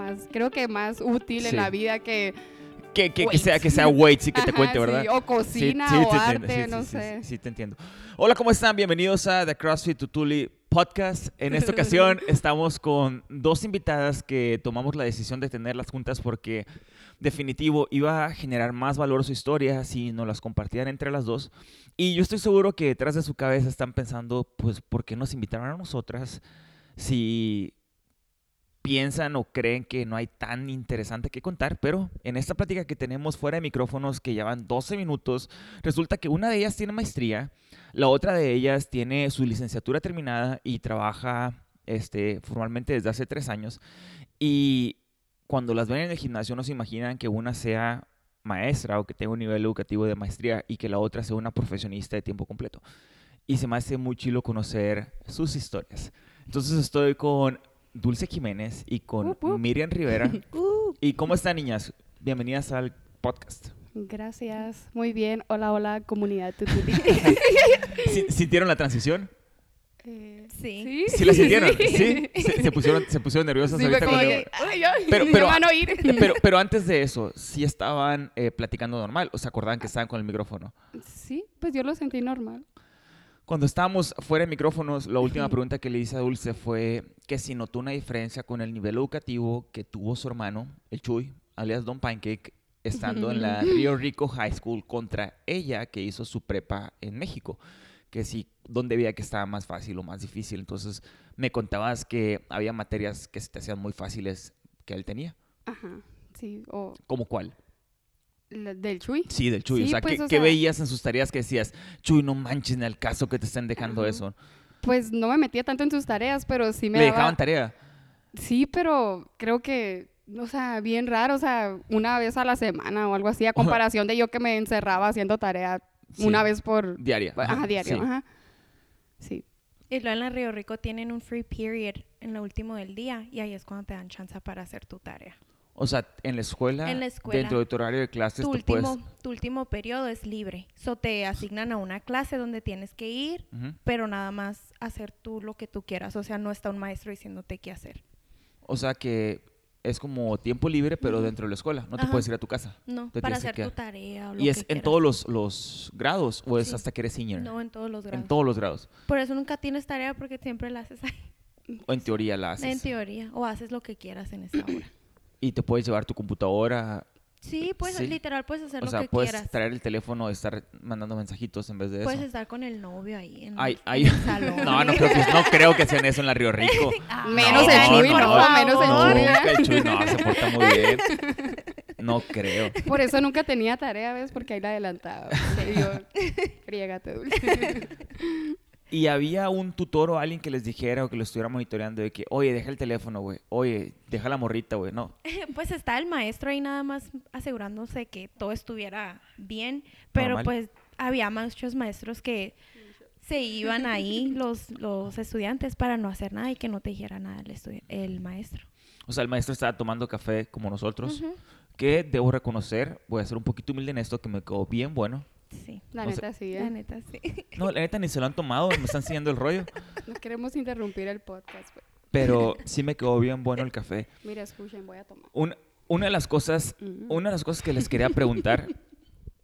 más, creo que más útil Sí. en la vida que Que, que, que sea, que sea weights y que te Ajá, cuente, sí, ¿verdad? o cocina Sí, sí, o te arte, sí, no sí, sí, sé. Sí, sí, te entiendo. Hola, ¿cómo están? Bienvenidos a The CrossFit Tutuli Podcast. En esta ocasión estamos con dos invitadas que tomamos la decisión de tenerlas juntas porque definitivo iba a generar más valor su historia si nos las compartían entre las dos. Y yo estoy seguro que detrás de su cabeza están pensando, pues, ¿por qué nos invitaron a nosotras si piensan o creen que no hay tan interesante que contar, pero en esta plática que tenemos fuera de micrófonos que llevan 12 minutos, resulta que una de ellas tiene maestría, la otra de ellas tiene su licenciatura terminada y trabaja este, formalmente desde hace tres años. Y cuando las ven en el gimnasio no se imaginan que una sea maestra o que tenga un nivel educativo de maestría y que la otra sea una profesionista de tiempo completo. Y se me hace muy chilo conocer sus historias. Entonces estoy con Dulce Jiménez y con Up, up. Miriam Rivera. Uh, ¿Y cómo están, niñas? Bienvenidas al podcast. gracias, muy bien. Hola, hola, comunidad tutuli. ¿Sí- ¿Sintieron la transición? Eh, Sí. ¿Sí la sintieron? ¿Sí? ¿Se, se pusieron, se pusieron nerviosas Sí, ahorita cuando- que, ay, ay, Pero- me pero- van a oír. Pero, pero antes de eso, ¿sí estaban eh, platicando normal? ¿O se acordaban que estaban con el micrófono? Sí, pues yo lo sentí normal. Cuando estábamos fuera de micrófonos, la última pregunta que le hice a Dulce fue que si notó una diferencia con el nivel educativo que tuvo su hermano, el Chuy, alias Don Pancake, estando en la Rio Rico High School contra ella que hizo su prepa en México. Que si, ¿dónde veía que estaba más fácil o más difícil? Entonces me contabas que había materias que se te hacían muy fáciles que él tenía. Ajá, sí, o ¿Cómo cuál? Del Chuy. Sí, del Chuy. o sea, pues, ¿qué, o qué sea- veías en sus tareas que decías, Chuy, no manches en el caso que te estén dejando eso? Pues no me metía tanto en sus tareas, pero sí me ¿Le daba... dejaban tarea? Sí, pero creo que, o sea, bien raro, o sea, una vez a la semana o algo así, a comparación de yo que me encerraba haciendo tarea Sí. una vez por... Diaria. Ajá, diario, sí. ajá. Sí. Y luego en la Río Rico tienen un free period en lo último del día y ahí es cuando te dan chance para hacer tu tarea. O sea, en la escuela, En la escuela. dentro de tu horario de clases, Tu tú último, puedes... tu último periodo es libre. So te asignan a una clase donde tienes que ir, Ujú. pero nada más hacer tú lo que tú quieras. O sea, no está un maestro diciéndote qué hacer. O sea, que es como tiempo libre, pero dentro de la escuela. No te Ajá. puedes ir a tu casa. No, Te para tienes que hacer tu tarea o lo ¿Y es que en quieras. todos los, los grados o es Sí. hasta que eres senior? No, en todos los grados. en todos los grados. Por eso nunca tienes tarea porque siempre la haces ahí. O en teoría la haces. En teoría. O haces lo que quieras en esa hora. Y te puedes llevar tu computadora. Sí, pues Sí. literal puedes hacer o lo sea, que puedes quieras. traer el teléfono y estar mandando mensajitos en vez de Puedes eso. estar con el novio ahí en, Ay, el, ay. en el salón. No, no creo, que, no creo que sean eso en la Río Rico. Ah, Menos No, el Chuy, no, no, no. menos el No, Chuy. que el Chuy no, se porta muy bien. No creo. Por eso nunca tenía tarea, ¿ves? Porque ahí la adelantaba. Y yo, friégate, dulce. Y había un tutor o alguien que les dijera o que lo estuviera monitoreando de que, oye, deja el teléfono, güey. Oye, deja la morrita, güey. No. Pues está el maestro ahí nada más asegurándose que todo estuviera bien, pero Normal. pues había muchos maestros que se iban ahí los, los estudiantes para no hacer nada y que no te dijera nada el, el maestro. O sea, el maestro estaba tomando café como nosotros. Que debo reconocer, voy a ser un poquito humilde en esto, que me quedó bien bueno. Sí, La No sé. neta, sí, la ¿eh? neta sí. No, la neta ni se lo han tomado, me están siguiendo el rollo. No queremos interrumpir el podcast. Pero sí me quedó bien bueno el café. Mira, escuchen, voy a tomar. Un- una de las cosas, Mm. una de las cosas que les quería preguntar,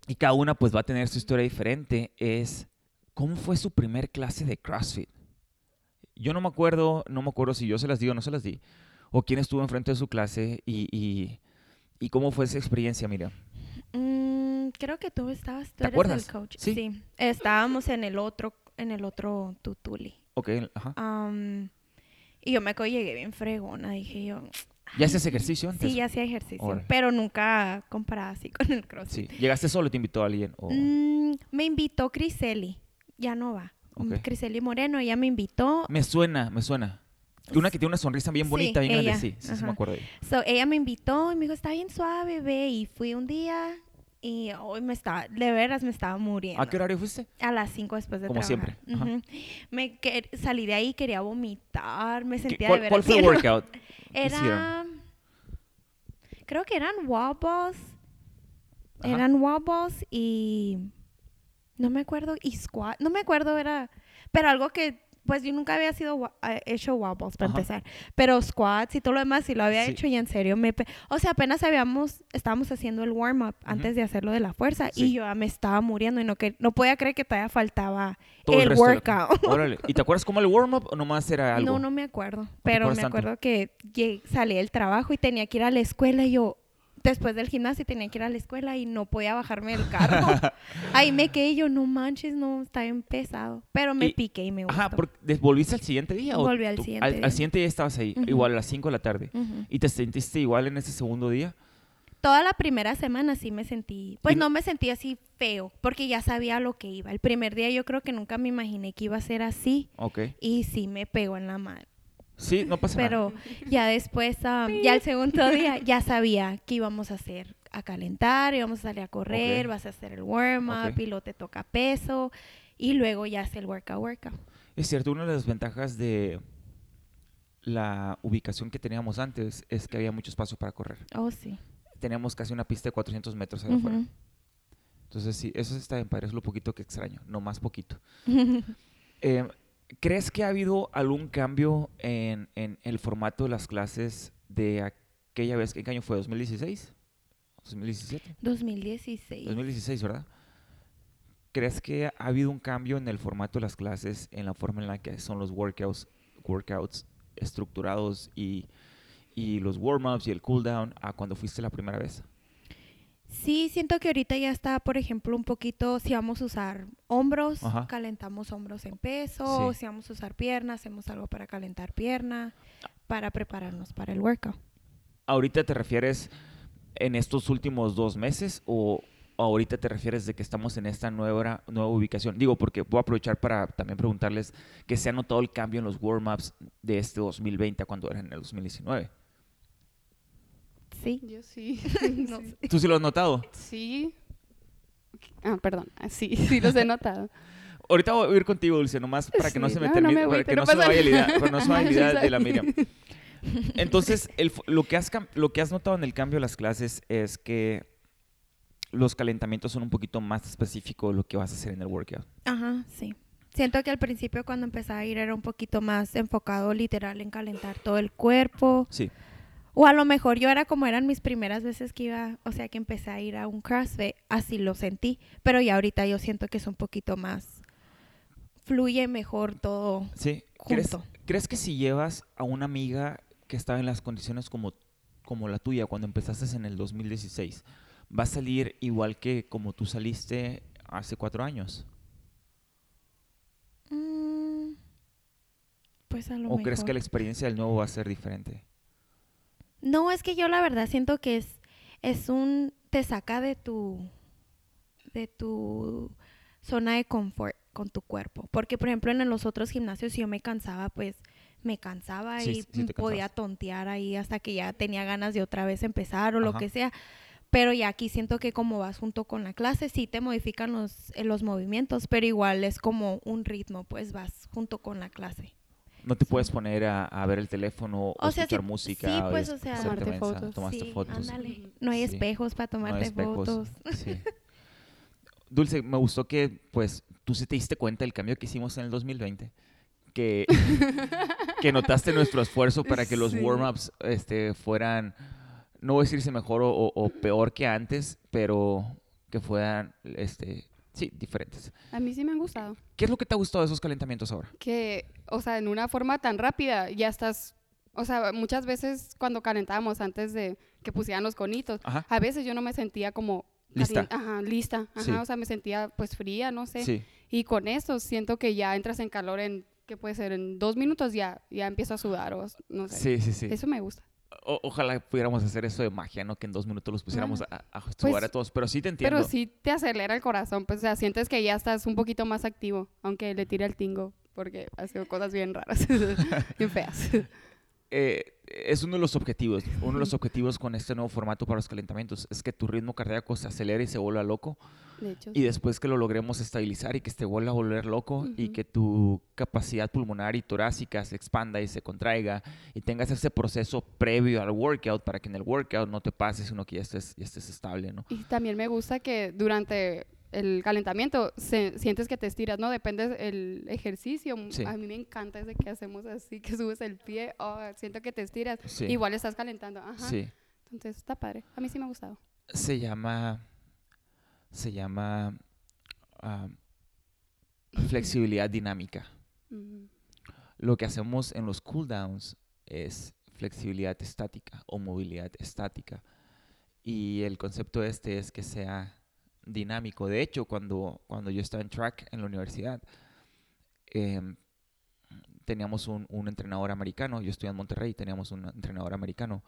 y cada una pues va a tener su historia diferente, es ¿cómo fue su primer clase de CrossFit? Yo no me acuerdo, no me acuerdo si yo se las di o no se las di, o quién estuvo enfrente de su clase y, y, y cómo fue esa experiencia, mira. Creo que tú estabas, tú ¿Te eres acuerdas? el coach. Sí. Estábamos en el otro, en el otro tutuli. Ok, ajá. Am, y yo me llegué bien fregona, dije yo. ¿Ya haces ejercicio antes? Sí, ya hacía ejercicio, pero nunca comparada así con el Sí. CrossFit. ¿Llegaste solo o te invitó alguien? O- Mm, me invitó Criseli, ya no va. Mm, Ok. Criseli Moreno, ella me invitó. Me suena, me suena. Una que tiene una sonrisa bien Sí, bonita, bien grande. ella. Sí, sí, sí me acuerdo de ella. So, ella me invitó y me dijo, está bien suave, ve. Y fui un día y hoy me estaba, de veras me estaba muriendo. ¿A qué horario fuiste? A las 5 después de Como trabajar. siempre. Me salí de ahí, quería vomitar, me ¿Qué- sentía ¿Cuál, de cuál veras fue el workout? Era. Creo que eran wobbles. Ajá. Eran wobbles y. No me acuerdo. Y squat. No me acuerdo, era. Pero algo que pues yo nunca había sido eh, hecho balls para Ajá. empezar, pero squats y todo lo demás sí lo había Sí. hecho y en serio me, o sea, apenas habíamos, estábamos haciendo el warm up antes de hacerlo de la fuerza Sí. y yo ya me estaba muriendo y no que no podía creer que todavía faltaba Todo el, de workout. Órale. ¿Y te acuerdas cómo el warm-up o nomás era algo? No, no me acuerdo, pero me tanto? acuerdo que llegué- salí del trabajo y tenía que ir a la escuela y yo después del gimnasio tenía que ir a la escuela y no podía bajarme del carro. Ahí me quedé yo, no manches, no, está bien pesado. Pero me Y- piqué y me gustó. Ajá, porque ¿des- ¿volviste al siguiente día? o Volví al tú- siguiente al, día. al siguiente día estabas ahí, igual a las 5 de la tarde. ¿Y te sentiste igual en ese segundo día? Toda la primera semana sí me sentí, pues Y- no me sentí así feo, porque ya sabía lo que iba. El primer día yo creo que nunca me imaginé que iba a ser así Ok. y sí me pegó en la madre. Sí, no pasa nada. Pero ya después, um, ya el segundo día, ya sabía que íbamos a hacer, a calentar, íbamos a salir a correr, vas a hacer el warm-up Ok. y luego te toca peso y luego ya hace el workout, workout. Es cierto, una de las ventajas de la ubicación que teníamos antes es que había mucho espacio para correr. Oh, sí. Teníamos casi una pista de 400 metros allá afuera. Entonces, sí, eso está bien padre, es lo poquito que extraño, no más poquito. Eh, ¿Crees que ha habido algún cambio en, en el formato de las clases de aquella vez? ¿En qué año fue? ¿2016? ¿2017? 2016. 2016, ¿verdad? ¿Crees que ha habido un cambio en el formato de las clases, en la forma en la que son los workouts, workouts estructurados y, y los warm-ups y el cool-down a cuando fuiste la primera vez? Sí, siento que ahorita ya está, por ejemplo, un poquito, si vamos a usar hombros, Ajá. calentamos hombros en peso, Sí. si vamos a usar pierna, hacemos algo para calentar pierna, para prepararnos para el workout. ¿Ahorita te refieres en estos últimos dos meses o ahorita te refieres de que estamos en esta nueva, nueva ubicación? Digo, porque voy a aprovechar para también preguntarles que se ha notado el cambio en los warm-ups de este 2020 a cuando era en el 2019. Sí. Yo sí. No sí. sé. ¿Tú sí lo has notado? Sí. Ah, perdón. Ah, Sí, sí los he notado. Ahorita voy a ir contigo, Dulce, nomás para que Sí, no se me no, no termine, me para que no no, se vaya la idea, no se vaya la idea de la. Miriam. Entonces, el lo, que has, lo que has notado en el cambio de las clases es que los calentamientos son un poquito más específicos de lo que vas a hacer en el workout. Ajá, sí. Siento que al principio cuando empecé a ir era un poquito más enfocado literal en calentar todo el cuerpo. Sí. O a lo mejor yo era como eran mis primeras veces que iba, o sea, que empecé a ir a un CrossFit, así lo sentí. Pero ya ahorita yo siento que es un poquito más, fluye mejor todo. Sí. ¿Crees, Junto. ¿Crees que si llevas a una amiga que estaba en las condiciones como, como la tuya cuando empezaste en el 2016, va a salir igual que como tú saliste hace cuatro años? Mm, pues a lo ¿O mejor. crees que la experiencia del nuevo va a ser diferente? No, es que yo la verdad siento que es, es un, te saca de tu, de tu zona de confort con tu cuerpo. Porque, por ejemplo, en los otros gimnasios, si yo me cansaba, pues me cansaba Sí, y sí podía tontear ahí hasta que ya tenía ganas de otra vez empezar o lo que sea. Pero ya aquí siento que como vas junto con la clase, sí te modifican los, eh, los movimientos, pero igual es como un ritmo, pues vas junto con la clase. No te Sí. puedes poner a, a ver el teléfono o, O sea, escuchar sí- música sí, o pues, es- o sea, Tomarte mensa, fotos. tomaste sí, fotos. ándale. No hay Sí. espejos para no hay tomarte espejos. fotos. Sí. Dulce, me gustó que, pues, tú sí te diste cuenta del cambio que hicimos en el 2020. Que, que notaste nuestro esfuerzo para que los Sí. warm-ups este, fueran, no voy a decirse mejor o, o- o peor que antes, pero que fueran, este, sí, diferentes. A mí sí me han gustado. ¿Qué es lo que te ha gustado de esos calentamientos ahora? Que, o sea, en una forma tan rápida ya estás... O sea, muchas veces cuando calentábamos antes de que pusieran los conitos, Ajá. a veces yo no me sentía como... Lista. Ajá, lista. Ajá, Sí. o sea, me sentía pues fría, no sé. Sí. Y con esto siento que ya entras en calor en, ¿qué puede ser? En dos minutos ya, ya empiezo a sudar o no sé. Sí, sí, sí. Eso me gusta. O- ojalá pudiéramos hacer eso de magia, ¿no? Que en dos minutos los pusiéramos a, a sudar Pues, a todos. Pero sí te entiendo. Pero sí te acelera el corazón, pues, o sea, sientes que ya estás un poquito más activo, aunque le tire el tingo, porque ha sido cosas bien raras, bien feas. eh, es uno de los objetivos. Uno de los objetivos con este nuevo formato para los calentamientos es que tu ritmo cardíaco se acelere y se vuelva loco. De hecho, Y después que lo logremos estabilizar y que se vuelva a volver loco y Ujú. que tu capacidad pulmonar y torácica se expanda y se contraiga y tengas ese proceso previo al workout para que en el workout no te pases, sino que ya estés, ya estés estable, ¿no? Y también me gusta que durante el calentamiento, se- sientes que te estiras, ¿no? Depende del ejercicio. Sí. A mí me encanta ese que hacemos así, que subes el pie, oh, siento que te estiras. Sí. Igual estás calentando, ajá. Sí. Entonces está padre. A mí sí me ha gustado. Se llama. Se llama. ah, flexibilidad dinámica. Lo que hacemos en los cooldowns es flexibilidad estática o movilidad estática. Y el concepto este es que sea dinámico. De hecho, cuando, cuando yo estaba en track en la universidad, em, teníamos un, un entrenador americano. Yo estoy en Monterrey, teníamos un entrenador americano.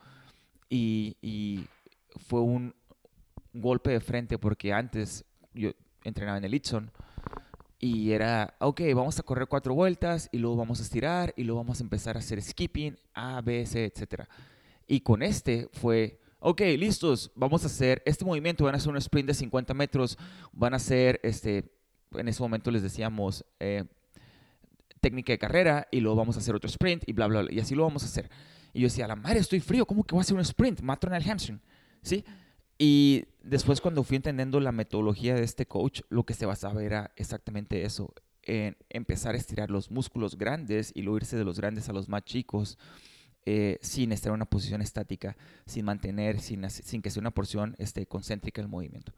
Y, y fue un golpe de frente porque antes yo entrenaba en el Itson y era, ok, vamos a correr cuatro vueltas y luego vamos a estirar y luego vamos a empezar a hacer skipping, A, B, C, etc. Y con este fue, ok, listos, vamos a hacer este movimiento, van a hacer un sprint de 50 metros, van a hacer, este, en ese momento les decíamos, eh, técnica de carrera y luego vamos a hacer otro sprint y bla, bla, bla, y así lo vamos a hacer. Y yo decía, la madre, estoy frío, ¿cómo que voy a hacer un sprint? Mato en el hamstring, ¿sí? Y después cuando fui entendiendo la metodología de este coach, lo que se basaba era exactamente eso, en empezar a estirar los músculos grandes y luego irse de los grandes a los más chicos, eh, sin estar en una posición estática, sin mantener, sin, sin que sea una porción este, concéntrica el movimiento.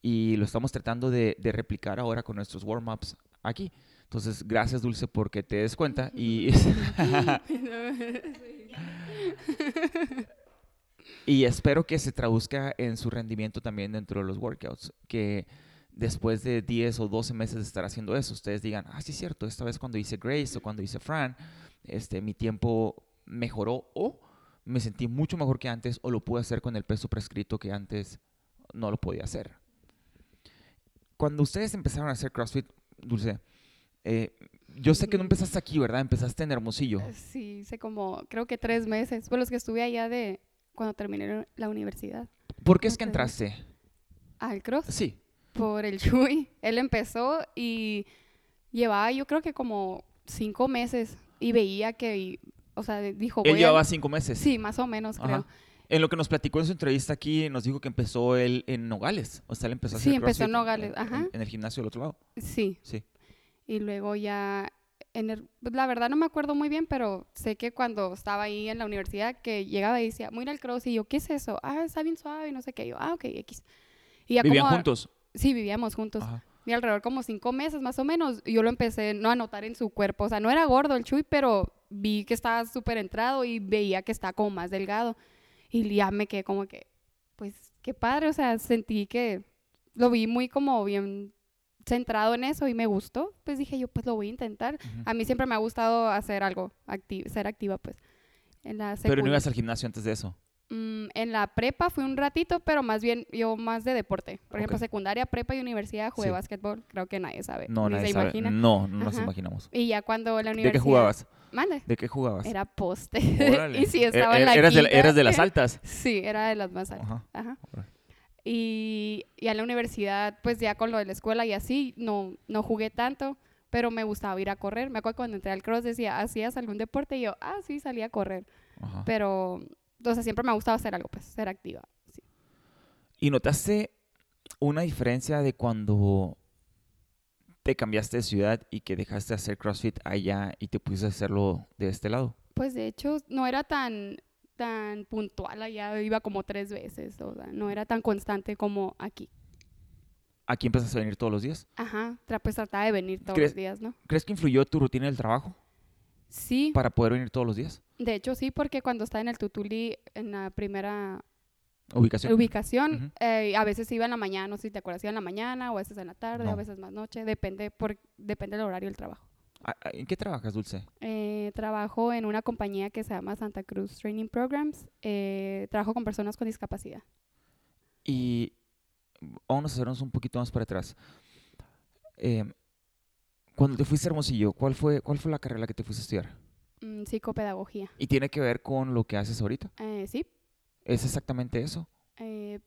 Y lo estamos tratando de, de replicar ahora con nuestros warm-ups aquí. Entonces, gracias Dulce porque te des cuenta y... Y espero que se traduzca en su rendimiento también dentro de los workouts. Que después de 10 o 12 meses de estar haciendo eso, ustedes digan, ah, sí es cierto, esta vez cuando hice Grace o cuando hice Fran, este, mi tiempo mejoró o me sentí mucho mejor que antes o lo pude hacer con el peso prescrito que antes no lo podía hacer. Cuando ustedes empezaron a hacer CrossFit, Dulce, eh, yo sé que no empezaste aquí, ¿verdad? Empezaste en Hermosillo. Sí, hice como, creo que tres meses. Fue los que estuve allá de cuando terminé la universidad. ¿Por qué es que entraste? Al cross. Sí. por el Chuy. Él empezó y llevaba yo creo que como cinco meses y veía que, o sea, dijo, Él llevaba a... cinco meses. Sí, más o menos, Ajá. creo. En lo que nos platicó en su entrevista aquí, nos dijo que empezó él en Nogales. O sea, él empezó a Sí, hacer empezó CrossFit en Nogales, ajá. En, en el gimnasio del otro lado. Sí. Sí. Y luego ya, en el- pues, la verdad no me acuerdo muy bien, pero sé que cuando estaba ahí en la universidad, que llegaba y decía, muy al cross, y yo, ¿qué es eso? Ah, está bien suave, y no sé qué. Y yo, ah, ok, X. Y ya ¿Vivían como- juntos? Sí, vivíamos juntos. Ajá. Y alrededor como cinco meses más o menos, yo lo empecé no a notar en su cuerpo. O sea, no era gordo el Chuy, pero vi que estaba súper entrado y veía que estaba como más delgado. Y ya me quedé como que, pues, qué padre. O sea, sentí que lo vi muy como bien centrado en eso y me gustó. Pues dije yo, pues lo voy a intentar. Ujú. A mí siempre me ha gustado hacer algo, acti- ser activa, pues. En la Pero no ibas al gimnasio antes de eso. Mm, en la prepa fui un ratito, pero más bien yo más de deporte. Por ejemplo, Ok. secundaria, prepa y universidad jugué Sí. básquetbol. Creo que nadie sabe. No, ni nadie se sabe. imagina. No, no nos Ajá. imaginamos. Y ya cuando la ¿De universidad... qué jugabas? Mande. ¿De qué jugabas? Era poste. Y sí, Er- estaba en er- la eras, de, quinta. eras de las altas. Sí, era de las más altas. Ajá. Ajá. Y ya en la universidad, pues ya con lo de la escuela y así, no, no jugué tanto, pero me gustaba ir a correr. Me acuerdo cuando entré al cross decía, ¿hacías algún deporte? Y yo, ah, sí, salía a correr. Ajá. Pero, sea, siempre me ha gustado hacer algo, pues, ser activa. Sí. ¿Y notaste una diferencia de cuando te cambiaste de ciudad y que dejaste de hacer CrossFit allá y te pusiste a hacerlo de este lado? Pues de hecho, no era tan, tan puntual allá, iba como tres veces, o sea, no era tan constante como aquí. ¿Aquí empezaste a venir todos los días? Ajá, pues trataba de venir todos ¿Crees- los días, ¿no? ¿Crees que influyó tu rutina del trabajo Sí, para poder venir todos los días? de hecho sí, porque cuando estaba en el Tutuli, en la primera Ubicación. ubicación, eh, a veces iba en la mañana, no sé si te acuerdas, iba en la mañana, o a veces en la tarde, No. a veces más noche, depende, por, depende del horario del trabajo. Ah, ah, ¿En qué trabajas, Dulce? Eh, trabajo en una compañía que se llama Santa Cruz Training Programs, eh, trabajo con personas con discapacidad. Y vamos a hacernos un poquito más para atrás. Eh, cuando te fuiste a Hermosillo, ¿cuál fue, ¿cuál fue la carrera que te fuiste a estudiar? Mm, psicopedagogía. ¿Y tiene que ver con lo que haces ahorita? Eh, sí, ¿Es exactamente eso? Eh,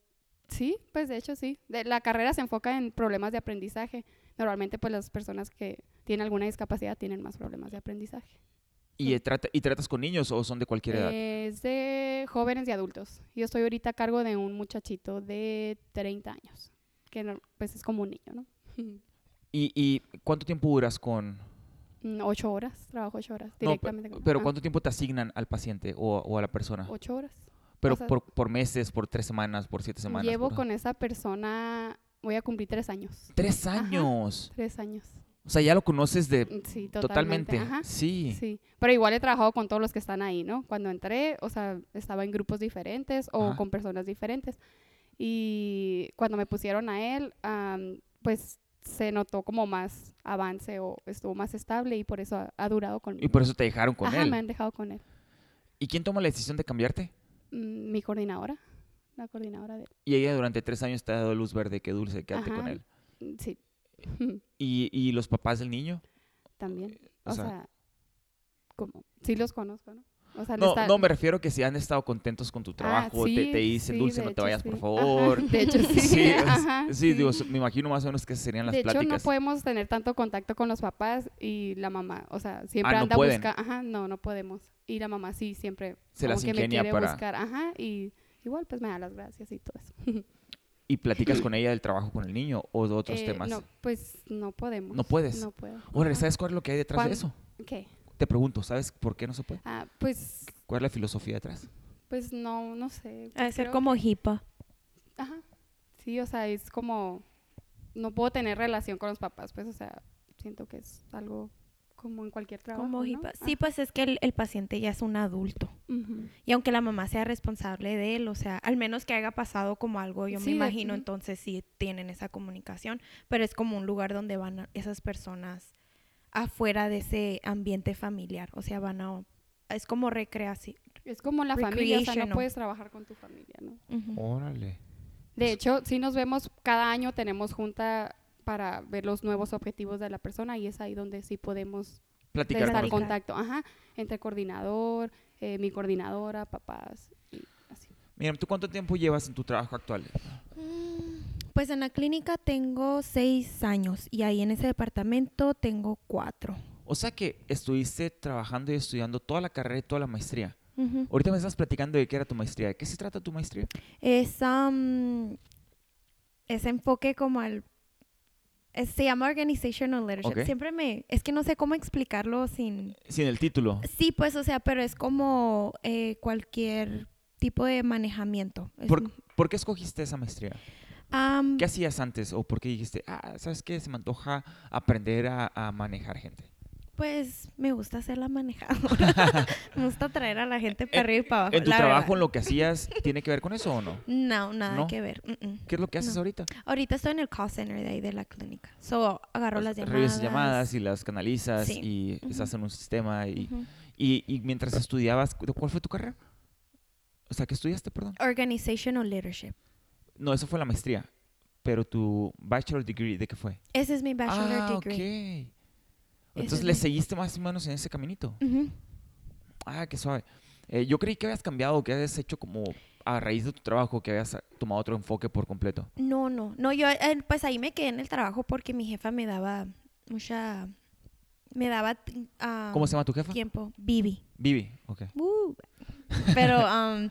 sí, pues de hecho sí. De- la carrera se enfoca en problemas de aprendizaje. Normalmente pues las personas que tienen alguna discapacidad tienen más problemas de aprendizaje. ¿Y, eh, trata- ¿Y tratas con niños o son de cualquier edad? Es de jóvenes y adultos. Yo estoy ahorita a cargo de un muchachito de 30 años. que no- pues es como un niño, ¿no? ¿Y, y cuánto tiempo duras con...? Mm, Ocho horas, trabajo ocho horas No, directamente. con- pero ah, ¿cuánto tiempo te asignan al paciente o, o a la persona? Ocho horas. Pero o sea- por, por meses, por tres semanas, por siete semanas. Llevo por- con esa persona, voy a cumplir tres años. Tres Ajá. años. Tres años. O sea, ya lo conoces de Mm, Sí, totalmente. totalmente. Ajá. Sí. Sí, pero igual he trabajado con todos los que están ahí, ¿no? Cuando entré, o sea, estaba en grupos diferentes o Ajá. con personas diferentes. Y cuando me pusieron a él, am, pues se notó como más avance o estuvo más estable y por eso ha, ha durado conmigo. Y por eso te dejaron con Ajá, él. me han dejado con él. ¿Y quién toma la decisión de cambiarte? Mm, Mi coordinadora, la coordinadora de él. Y ella durante tres años te ha dado luz verde, que dulce, quédate con Ajá. él. Mm, Sí, ¿Y, y los papás del niño? también. O O, sea- sea, como, sí los conozco, ¿no? O sea, No, está- no, me refiero que si han estado contentos con tu Ah, trabajo, te, sí, te dicen, sí, Dulce, de no te hecho, vayas, sí. por Ajá, favor. De hecho, sí. Ajá, sí, digo, me imagino más o menos que serían las de hecho, no pláticas. podemos tener tanto contacto con los papás y la mamá, o sea, siempre Ah, no anda pueden. buscando, ajá, no, no podemos. Y la mamá sí siempre Se como las que me quiere para- buscar, ajá, y igual pues me da las gracias y todo eso. ¿Y platicas con ella del trabajo con el niño o de otros Eh, temas? No, pues no podemos. ¿No puedes? No puedo. Ajá. ¿sabes cuál es lo que hay detrás de ¿Cuán- eso? ¿Qué? Te pregunto, ¿sabes por qué no se puede? Ah, pues, ¿Cuál es la filosofía detrás? pues no, no sé. Ha de ser como hipa. Ajá. Sí, o sea, es como no puedo tener relación con los papás, pues, o sea, siento que es algo como en cualquier trabajo. Como ¿no? hipa. Sí, pues es que el, el paciente ya es un adulto. Y aunque la mamá sea responsable de él, o sea, al menos que haya pasado como algo, yo Sí, me imagino, entonces sí tienen esa comunicación, pero es como un lugar donde van esas personas afuera de ese ambiente familiar, o sea, van a... Es como recreación. Es como la familia, o sea, no puedes trabajar con tu familia, ¿no? Órale. De hecho, sí nos vemos cada año, tenemos junta para ver los nuevos objetivos de la persona y es ahí donde sí podemos Platicar estar contacto, ajá, entre coordinador, eh, mi coordinadora, papás y así. Mira, ¿tú cuánto tiempo llevas en tu trabajo actual? Pues en la clínica tengo seis años y ahí en ese departamento tengo cuatro. O sea que estuviste trabajando y estudiando toda la carrera y toda la maestría. Ahorita me estás platicando de qué era tu maestría. ¿De qué se trata tu maestría? Es am, ese enfoque como al se llama organizational leadership. Siempre me es que no sé cómo explicarlo sin Sin el título. sí pues o sea pero es como eh, cualquier tipo de manejamiento. ¿Por, por qué escogiste esa maestría? ¿Qué hacías antes? ¿O por qué dijiste, ah, ¿sabes qué? Se me antoja aprender a, a manejar gente. Pues me gusta ser la manejadora. me gusta traer a la gente para En- arriba y para abajo. ¿En tu la trabajo, verdad. en lo que hacías, tiene que ver con eso o no? No, nada ¿No? que ver. mm, mm. ¿Qué es lo que haces No. ahorita? Ahorita estoy en el call center de ahí de la clínica. So, agarro las llamadas. Revisas llamadas y las canalizas Sí. y Ujú. estás en un sistema. Y, y, y mientras estudiabas, ¿cu- ¿cuál fue tu carrera? O sea, ¿qué estudiaste, perdón? Organizational leadership. No, eso fue la maestría. Pero tu bachelor degree, ¿de qué fue? Ese es mi bachelor ah, degree. ok. Entonces es le seguiste más o menos en ese caminito. Ujú. Ah, qué suave. Eh, yo creí que habías cambiado, que habías hecho como a raíz de tu trabajo, que habías tomado otro enfoque por completo. No, no. No, yo eh, pues ahí me quedé en el trabajo porque mi jefa me daba mucha... Me daba ah, ¿Cómo se llama tu jefa? tiempo. Vivi. Vivi, ok. Uh, Pero um,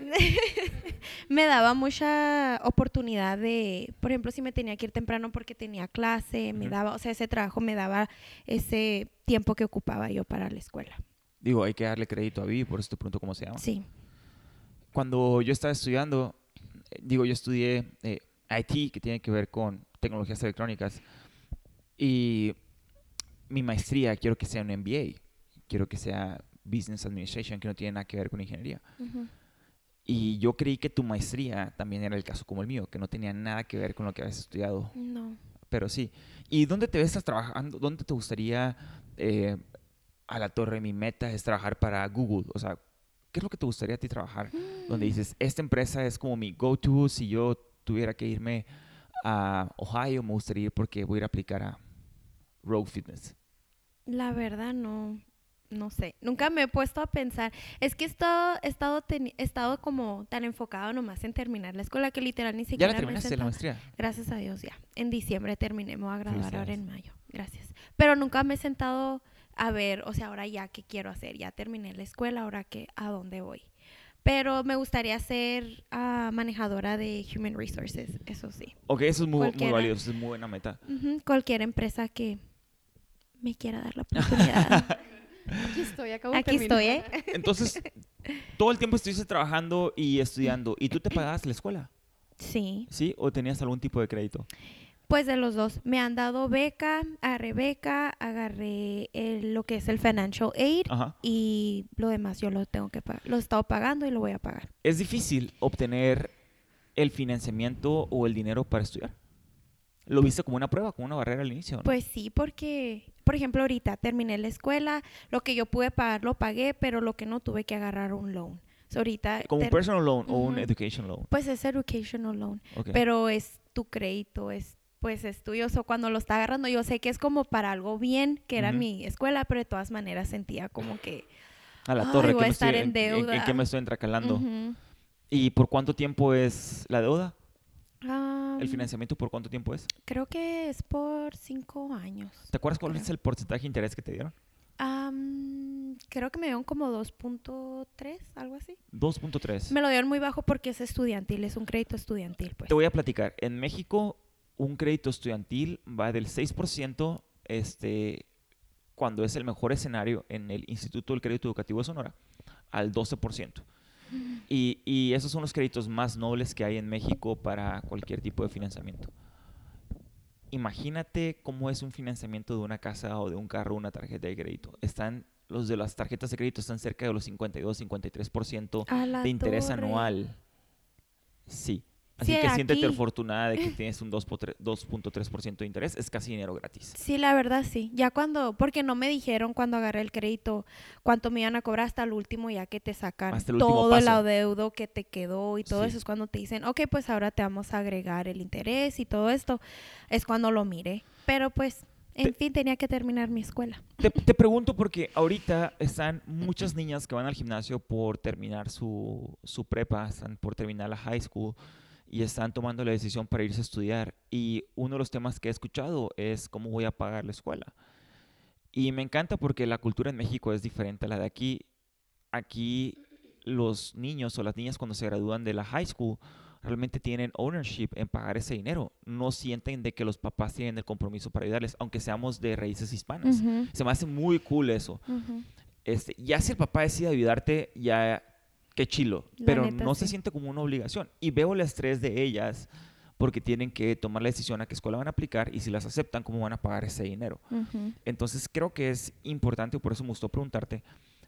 me daba mucha oportunidad de, por ejemplo, si me tenía que ir temprano porque tenía clase, me Ujú. daba, o sea, ese trabajo me daba ese tiempo que ocupaba yo para la escuela. Digo, hay que darle crédito a Vivi, por eso te pregunto cómo se llama. Sí. Cuando yo estaba estudiando, eh, digo, yo estudié eh, IT, que tiene que ver con tecnologías electrónicas, y mi maestría quiero que sea un MBA, quiero que sea Business Administration, que no tiene nada que ver con ingeniería. Ujú. Y yo creí que tu maestría también era el caso como el mío, que no tenía nada que ver con lo que habías estudiado, No. pero sí. ¿Y dónde te ves trabajando? ¿Dónde te gustaría eh, a la torre? Mi meta es trabajar para Google. O sea, ¿qué es lo que te gustaría a ti trabajar? Donde dices, esta empresa es como mi go-to. Si yo tuviera que irme a Ohio, me gustaría ir porque voy a ir a aplicar a Rogue Fitness. La verdad no, no sé. Nunca me he puesto a pensar. Es que he estado, he estado, teni- he estado como tan enfocado nomás en terminar la escuela que literal ni ¿Ya siquiera la me he terminaste la maestría? Gracias a Dios, ya. En diciembre terminé, me voy a graduar ahora en mayo. Gracias. Pero nunca me he sentado a ver, o sea, ahora ya qué quiero hacer. Ya terminé la escuela, ahora qué, a dónde voy. Pero me gustaría ser ah, manejadora de Human Resources, eso sí. Ok, eso es muy, muy Cualquiera. eso es muy buena meta. Cualquier empresa que me quiera dar la oportunidad. Aquí estoy, acabo de Aquí estoy, ¿eh? terminar. Entonces, todo el tiempo estuviste trabajando y estudiando. ¿Y tú te pagabas la escuela? Sí. ¿Sí? ¿O tenías algún tipo de crédito? Pues de los dos. Me han dado beca, agarré beca, agarré el- lo que es el financial aid Ajá. y lo demás yo lo tengo que pagar. Lo he estado pagando y lo voy a pagar. ¿Es difícil obtener el financiamiento o el dinero para estudiar? ¿Lo viste como una prueba, como una barrera al inicio? no? Pues sí, porque, por ejemplo, ahorita terminé la escuela, lo que yo pude pagar lo pagué, pero lo que no tuve que agarrar un loan. So, ahorita, ¿Como un personal loan o un education loan? pues es educational loan, pero es tu crédito, es pues es tuyo. So, cuando lo está agarrando, yo sé que es como para algo bien, que era mi escuela, pero de todas maneras sentía como que... a la torre, voy ¿qué a me estar estoy- en en- en deuda. qué me estoy entracalando? ¿Y por cuánto tiempo es la deuda? ¿El Am, financiamiento por cuánto tiempo es? Creo que es por cinco años. ¿Te acuerdas cuál es el porcentaje de interés que te dieron? Am, creo que me dieron como 2.3, algo así. 2.3. Me lo dieron muy bajo porque es estudiantil, es un crédito estudiantil, pues. Te voy a platicar. En México, un crédito estudiantil va del 6% este, cuando es el mejor escenario en el Instituto del Crédito Educativo de Sonora al 12%. Y, y esos son los créditos más nobles que hay en México para cualquier tipo de financiamiento. Imagínate cómo es un financiamiento de una casa o de un carro, una tarjeta de crédito. Están, los de las tarjetas de crédito están cerca de los 52, 53% A la de interés torre. anual. Sí. Así Sí, que siéntete aquí. afortunada de que tienes un 2.3% 2.3% de interés. Es casi dinero gratis. Sí, la verdad sí. Ya cuando, porque no me dijeron cuando agarré el crédito cuánto me iban a cobrar hasta el último, ya que te sacan el todo el adeudo que te quedó y todo Sí. eso es cuando te dicen, ok, pues ahora te vamos a agregar el interés y todo esto. Es cuando lo miré. Pero pues, en Te- fin, tenía que terminar mi escuela. Te, te pregunto porque ahorita están muchas niñas que van al gimnasio por terminar su, su prepa, están por terminar la high school y están tomando la decisión para irse a estudiar. Y uno de los temas que he escuchado es cómo voy a pagar la escuela. Y me encanta porque la cultura en México es diferente a la de aquí. Aquí los niños o las niñas cuando se gradúan de la high school realmente tienen ownership en pagar ese dinero. No sienten de que los papás tienen el compromiso para ayudarles, aunque seamos de raíces hispanas. Se me hace muy cool eso. Este, ya si el papá decide ayudarte, ya qué chilo. La Pero neta, no se siente como una obligación. Y veo el estrés de ellas porque tienen que tomar la decisión a qué escuela van a aplicar y si las aceptan, cómo van a pagar ese dinero. Entonces creo que es importante, por eso me gustó preguntarte,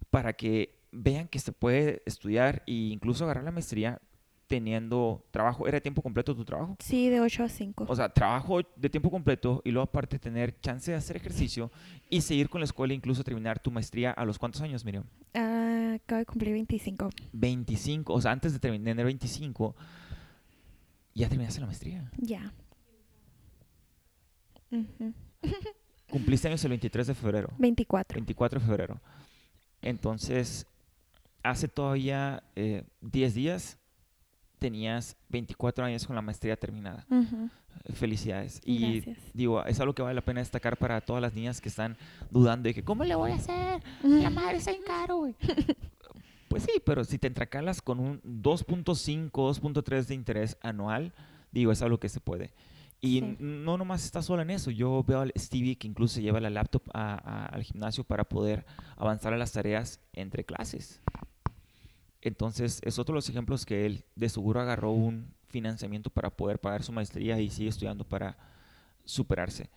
para que vean que se puede estudiar e incluso agarrar la maestría teniendo trabajo. ¿Era de tiempo completo tu trabajo? Sí, de 8 a 5. O sea, trabajo de tiempo completo y luego aparte tener chance de hacer ejercicio y seguir con la escuela, incluso terminar tu maestría a los cuántos años, Miriam? Ah, acabo de cumplir 25. 25, o sea, antes de terminar 25, ya terminaste la maestría. Ya. Cumpliste años el 23 de febrero, 24. 24 de febrero. Entonces, hace todavía eh, 10 días tenías 24 años con la maestría terminada. Ujú. Felicidades. Y Gracias. digo, es algo que vale la pena destacar para todas las niñas que están dudando de que, ¿cómo le voy a hacer? La madre está en caro. Pues sí, pero si te entracalas con un 2.5, 2.3 de interés anual, digo, es algo que se puede. Y Sí. no nomás está sola en eso. Yo veo al Stevie que incluso lleva la laptop a- a- al gimnasio para poder avanzar a las tareas entre clases. Entonces, es otro de los ejemplos que él de seguro agarró un financiamiento para poder pagar su maestría y sigue estudiando para superarse.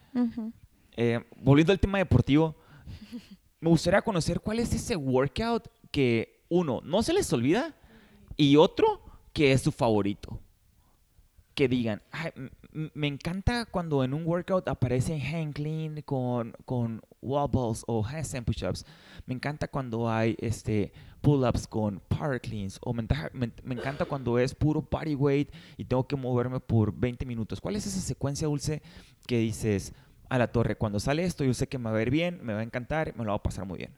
Eh, volviendo al tema deportivo, me gustaría conocer cuál es ese workout que uno no se les olvida y otro que es su favorito. Que digan, "Ay, m- m- me encanta cuando en un workout aparecen hang clean con, con wobbles o handstand push-ups. Me encanta cuando hay este, pull-ups con power cleans. O me, enta- me- me encanta cuando es puro body weight y tengo que moverme por 20 minutos. ¿Cuál es esa secuencia dulce que dices, a la torre, cuando sale esto yo sé que me va a ir bien, me va a encantar, me lo va a pasar muy bien?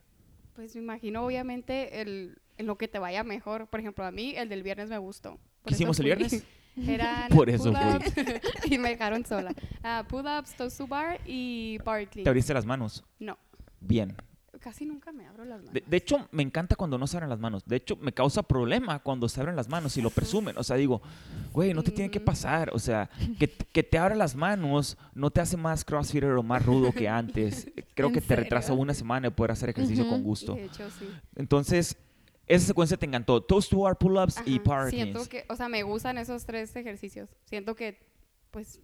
Pues me imagino, obviamente, el, en lo que te vaya mejor. Por ejemplo, a mí el del viernes me gustó. ¿Qué Por eso hicimos el viernes? Eran Por eso y me dejaron sola. Ah, pull-ups, toast to bar y bar clean. ¿Te abriste las manos? No, Bien. Casi nunca me abro las manos. De, de hecho, me encanta cuando no se abren las manos. De hecho, me causa problema cuando se abren las manos y lo presumen. O sea, digo, güey, no te tiene que Mm. pasar. O sea, que, que te abra las manos no te hace más crossfitter o más rudo que antes. Creo ¿En que te retrasa una semana de poder hacer ejercicio con gusto. De hecho, sí. Entonces, esa secuencia te encantó. Toast to bar pull-ups y power Siento que, o sea, me gustan esos tres ejercicios. Siento que, pues,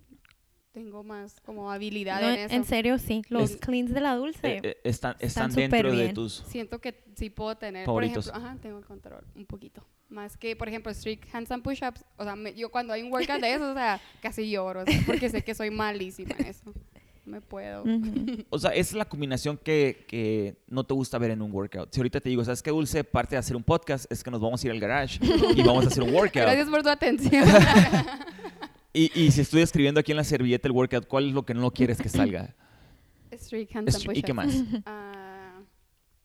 tengo más como habilidad No, en eso. en serio, sí. Los Es- cleans de la dulce. Eh, eh, están, están Están dentro súper de bien. tus... Siento que sí puedo tener, Favoritos. por ejemplo, ajá, tengo el control un poquito. Más que, por ejemplo, strict handstand push-ups. O sea, me- yo cuando hay un workout de eso, o sea, casi lloro, o sea, porque sé que soy malísima en eso. Me puedo. O sea, esa es la combinación que, que no te gusta ver en un workout. Si ahorita te digo, ¿sabes qué, Dulce? Parte de hacer un podcast es que nos vamos a ir al garage y vamos a hacer un workout. Gracias por tu atención. Y, y si estoy escribiendo aquí en la servilleta el workout, ¿cuál es lo que no quieres que salga? strict handstand Str- push-ups. ¿Y qué más? Ah,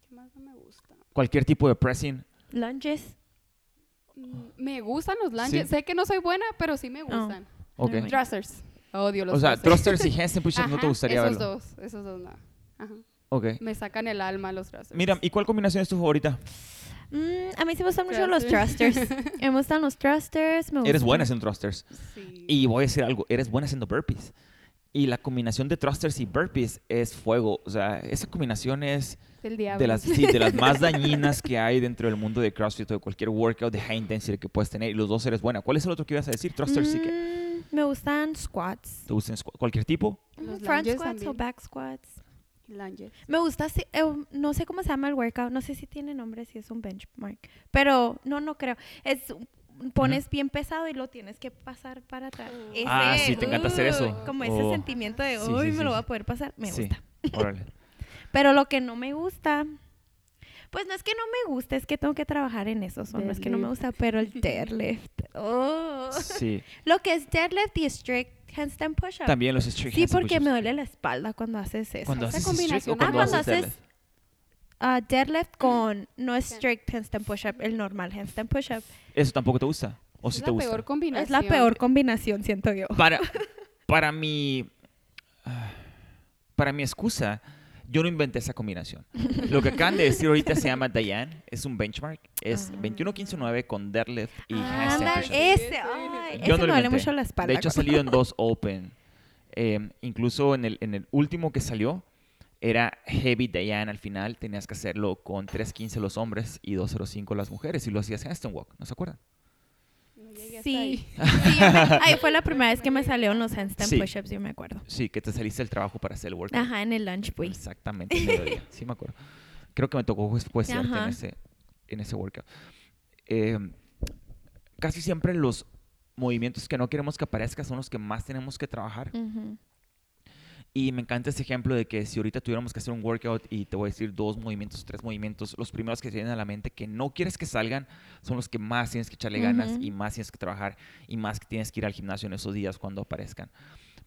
¿Qué más no me gusta? Cualquier tipo de pressing. Lunges. Mm, Me gustan los lunges. Sí. Sé que no soy buena, pero sí me gustan. Ok. Bueno. Thrusters. Odio los O sea, thrusters. thrusters y handstand push-ups no te Ajá, gustaría esos verlo. dos, esos dos no. Ajá. Ok. Me sacan el alma los thrusters. Mira, ¿y cuál combinación es tu favorita? Mm, a mí sí me gustan mucho los Thrusters. me gustan los thrusters. Me Eres gustan- buena haciendo thrusters. Sí. Y voy a decir algo, eres buena haciendo burpees. Y la combinación de thrusters y burpees es fuego. O sea, esa combinación es Del diablo. de las, sí, de las más dañinas que hay dentro del mundo de CrossFit o de cualquier workout de high intensity que puedes tener. Y los dos eres buena. ¿Cuál es el otro que ibas a decir? Thrusters sí que... Me gustan squats. ¿Te gustan squ- cualquier tipo? Los Front squats o también. back squats. Lunges. Me gusta, así- eh, no sé cómo se llama el workout, no sé si tiene nombre, si es un benchmark, pero no, no creo. Es pones bien pesado y lo tienes que pasar para atrás. Uh. Ah, Ese, sí, te encanta hacer eso. uh, Como ese Oh. sentimiento de, Sí, uy, sí, me sí, lo voy sí. a poder pasar, me Sí. gusta. Órale. Pero lo que no me gusta, pues no es que no me gusta, es que tengo que trabajar en eso, no es que no me gusta, pero el deadlift. oh. Sí. Lo que es deadlift y strict handstand push-up. También los strict Sí, handstand porque me duele la espalda cuando haces eso. Cuando Esa haces strict o combinación- cuando Ah, cuando haces haces deadlift. ah, deadlift con no strict handstand push-up, el normal handstand push-up. ¿Eso tampoco te gusta? ¿O es sí la te gusta? peor combinación. Es la peor combinación, siento yo. Para, para mi... ah, Para mi excusa, yo no inventé esa combinación. Lo que acaban de decir ahorita se llama Diane, es un benchmark, es Ah. 21-15-9 con deadlift y Ah, handstand ese, ay, Yo ese no me lo inventé. mucho la espalda. De hecho, ha salido en dos Open. Eh, incluso en el, en el último que salió, era Heavy Diane al final. Tenías que hacerlo con 3.15 los hombres y 2.05 las mujeres. Y lo hacías handstand walk, ¿no se acuerdan? Sí, ahí. sí, me- ahí fue la primera vez que me salieron los handstand Sí. push-ups, yo me acuerdo. Sí, que te saliste del trabajo para hacer el workout. Ajá, en el lunch break. Exactamente, el mediodía. sí me acuerdo. Creo que me tocó después en Ajá. ese, en ese workout. Eh, casi siempre los movimientos que no queremos que aparezcan son los que más tenemos que trabajar. Ujú. Y me encanta ese ejemplo de que si ahorita tuviéramos que hacer un workout y te voy a decir dos movimientos, tres movimientos, los primeros que te vienen a la mente que no quieres que salgan son los que más tienes que echarle ganas y más tienes que trabajar y más que tienes que ir al gimnasio en esos días cuando aparezcan.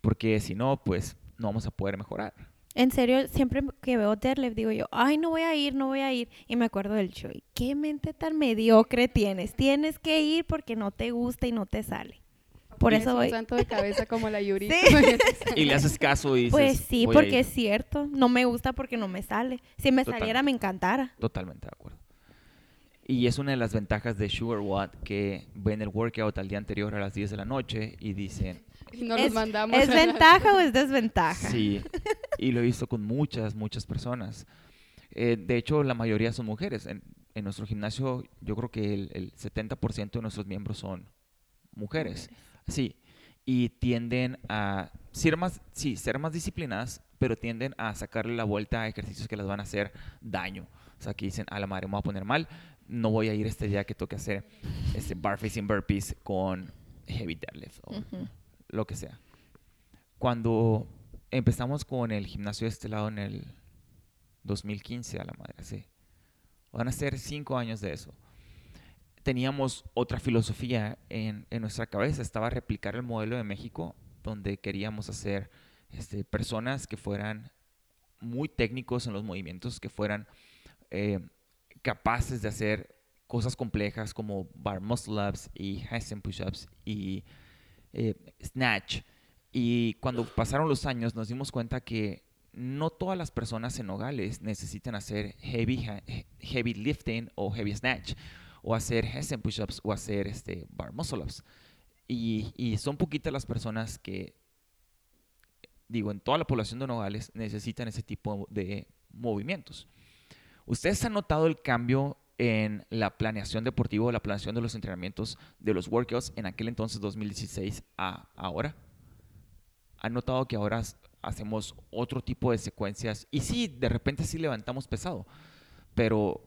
Porque si no, pues no vamos a poder mejorar. En serio, siempre que veo deadlift digo yo, ay, no voy a ir, no voy a ir. Y me acuerdo del Choi. ¿Qué mente tan mediocre tienes? Tienes que ir porque no te gusta y no te sale. Por eso un voy. santo de cabeza como la Yuri. Sí. Y le haces caso y dices, Pues sí, "Voy a porque ir". es cierto. No me gusta porque no me sale. Si me Total. saliera, me encantara. Totalmente de acuerdo. Y es una de las ventajas de Sugar Watt que ven el workout al día anterior a las 10 de la noche y dicen, Y ¿Es, los mandamos. ¿Es la- ventaja o es desventaja? sí. Y lo he visto con muchas, muchas personas. Eh, de hecho, la mayoría son mujeres. En, en nuestro gimnasio, yo creo que el, el 70% de nuestros miembros son mujeres. Sí. Y tienden a ser más, sí, ser más disciplinadas, pero tienden a sacarle la vuelta a ejercicios que les van a hacer daño. O sea, que dicen, a la madre, me voy a poner mal, no voy a ir este día que toque hacer este bar facing burpees con heavy deadlift o lo que sea. Cuando empezamos con el gimnasio de este lado en el 2015, a la madre, sí. Van a ser cinco años de eso. Teníamos otra filosofía en, en nuestra cabeza, estaba replicar el modelo de México, donde queríamos hacer este, personas que fueran muy técnicos en los movimientos, que fueran eh, capaces de hacer cosas complejas como bar muscle ups y handstand push-ups y eh, snatch. Y cuando pasaron los años nos dimos cuenta que no todas las personas en Nogales necesitan hacer heavy, heavy lifting o heavy snatch, o hacer handstand push-ups, o hacer este, bar muscle-ups. Y, y son poquitas las personas que, digo, en toda la población de Nogales necesitan ese tipo de movimientos. ¿Ustedes han notado el cambio en la planeación deportiva, la planeación de los entrenamientos, de los workouts en aquel entonces 2016 a ahora? ¿Han notado que ahora hacemos otro tipo de secuencias? Y sí, de repente sí levantamos pesado, pero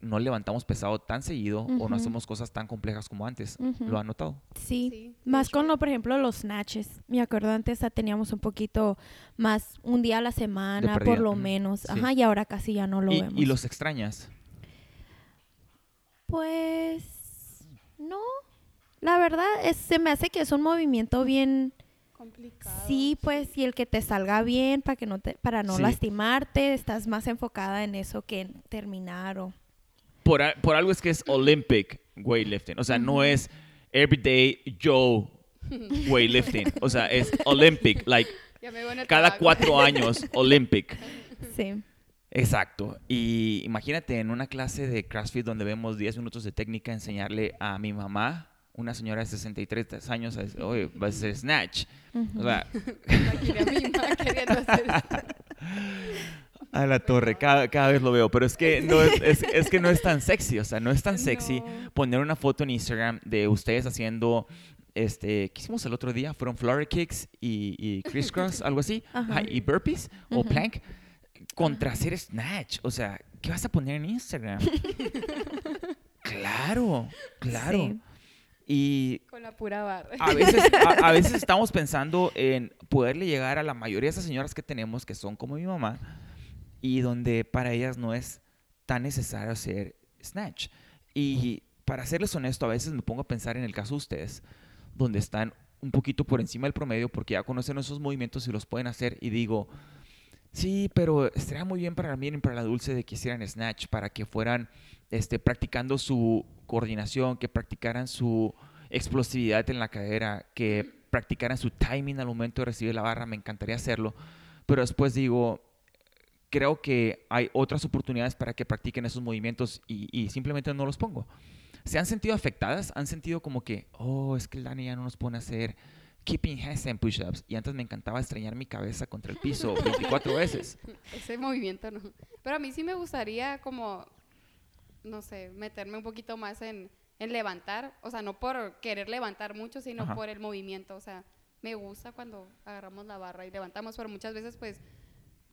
no levantamos pesado tan seguido o no hacemos cosas tan complejas como antes. ¿Lo han notado? Sí. Más con lo, por ejemplo, los snatches. Me acuerdo antes ah, teníamos un poquito más, un día a la semana, por lo menos. sí. Ajá, y ahora casi ya no lo Y, vemos. y los extrañas. Pues, no. La verdad, es, se me hace que es un movimiento bien... complicado. Sí, pues, y el que te salga bien para que no te, para no Sí. lastimarte, estás más enfocada en eso que en terminar o... Por, por algo es que es Olympic weightlifting. O sea, no es everyday Joe weightlifting. O sea, es Olympic. Like, cada tabaco. cuatro años, Olympic. Sí. Exacto. Y imagínate en una clase de CrossFit donde vemos 10 minutos de técnica enseñarle a mi mamá, una señora de 63 años, a decir, oye, vas a hacer snatch. O sea, a la torre, cada, cada vez lo veo, pero es que, no es, es- es que no es tan sexy, o sea, no es tan sexy No. poner una foto en Instagram de ustedes haciendo, este, ¿qué hicimos el otro día? Fueron Flurry Kicks y, y Crisscross, algo así, Ajá. Y Burpees o. Plank, contra hacer Snatch, o sea, ¿qué vas a poner en Instagram? claro, claro. Sí. Y Con la pura barra. a veces, a, a veces estamos pensando en poderle llegar a la mayoría de esas señoras que tenemos, que son como mi mamá, y donde para ellas no es tan necesario hacer snatch. Y para serles honesto, a veces me pongo a pensar en el caso de ustedes, donde están un poquito por encima del promedio porque ya conocen esos movimientos y los pueden hacer, y digo, sí, pero estaría muy bien para mí y para la dulce de que hicieran snatch, para que fueran este, practicando su coordinación, que practicaran su explosividad en la cadera, que practicaran su timing al momento de recibir la barra, me encantaría hacerlo, pero después digo, creo que hay otras oportunidades para que practiquen esos movimientos y, y simplemente no los pongo. ¿Se han sentido afectadas? ¿Han sentido como que, oh, es que el Dani ya no nos pone a hacer keeping handstand push-ups y antes me encantaba estrellar mi cabeza contra el piso 24 veces? Ese movimiento no. Pero a mí sí me gustaría como, no sé, meterme un poquito más en, en levantar. O sea, no por querer levantar mucho, sino Ajá. por el movimiento. O sea, me gusta cuando agarramos la barra y levantamos, pero muchas veces pues,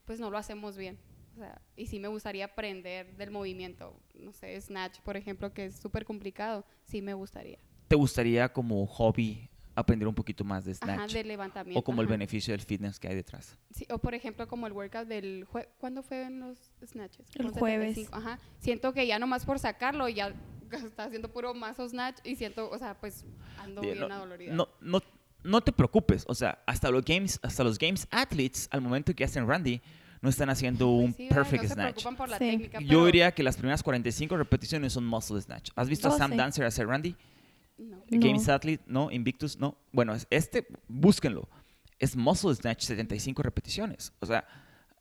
pues no lo hacemos bien. O sea, y sí me gustaría aprender del movimiento. No sé, snatch, por ejemplo, que es súper complicado. Sí me gustaría. ¿Te gustaría como hobby aprender un poquito más de snatch? Ajá, del levantamiento. o como el beneficio del fitness que hay detrás. Sí, o por ejemplo como el workout del jue ¿cuándo fue en los snatches? El jueves. 75, Ajá. Siento que ya nomás por sacarlo ya está haciendo puro mazo snatch y siento, o sea, pues ando bien no, adolorida. no, no, no te preocupes, o sea, hasta los games, hasta los games athletes al momento que hacen Randy no están haciendo Pues un perfect no snatch. preocupan por la Sí. técnica, Yo pero- diría que las primeras 45 repeticiones son muscle snatch. ¿Has visto a Sam. Dancer hacer Randy? No. No. Games Athlete, no, Invictus, no. Bueno, es- este, búsquenlo. Es muscle snatch 75 repeticiones. O sea,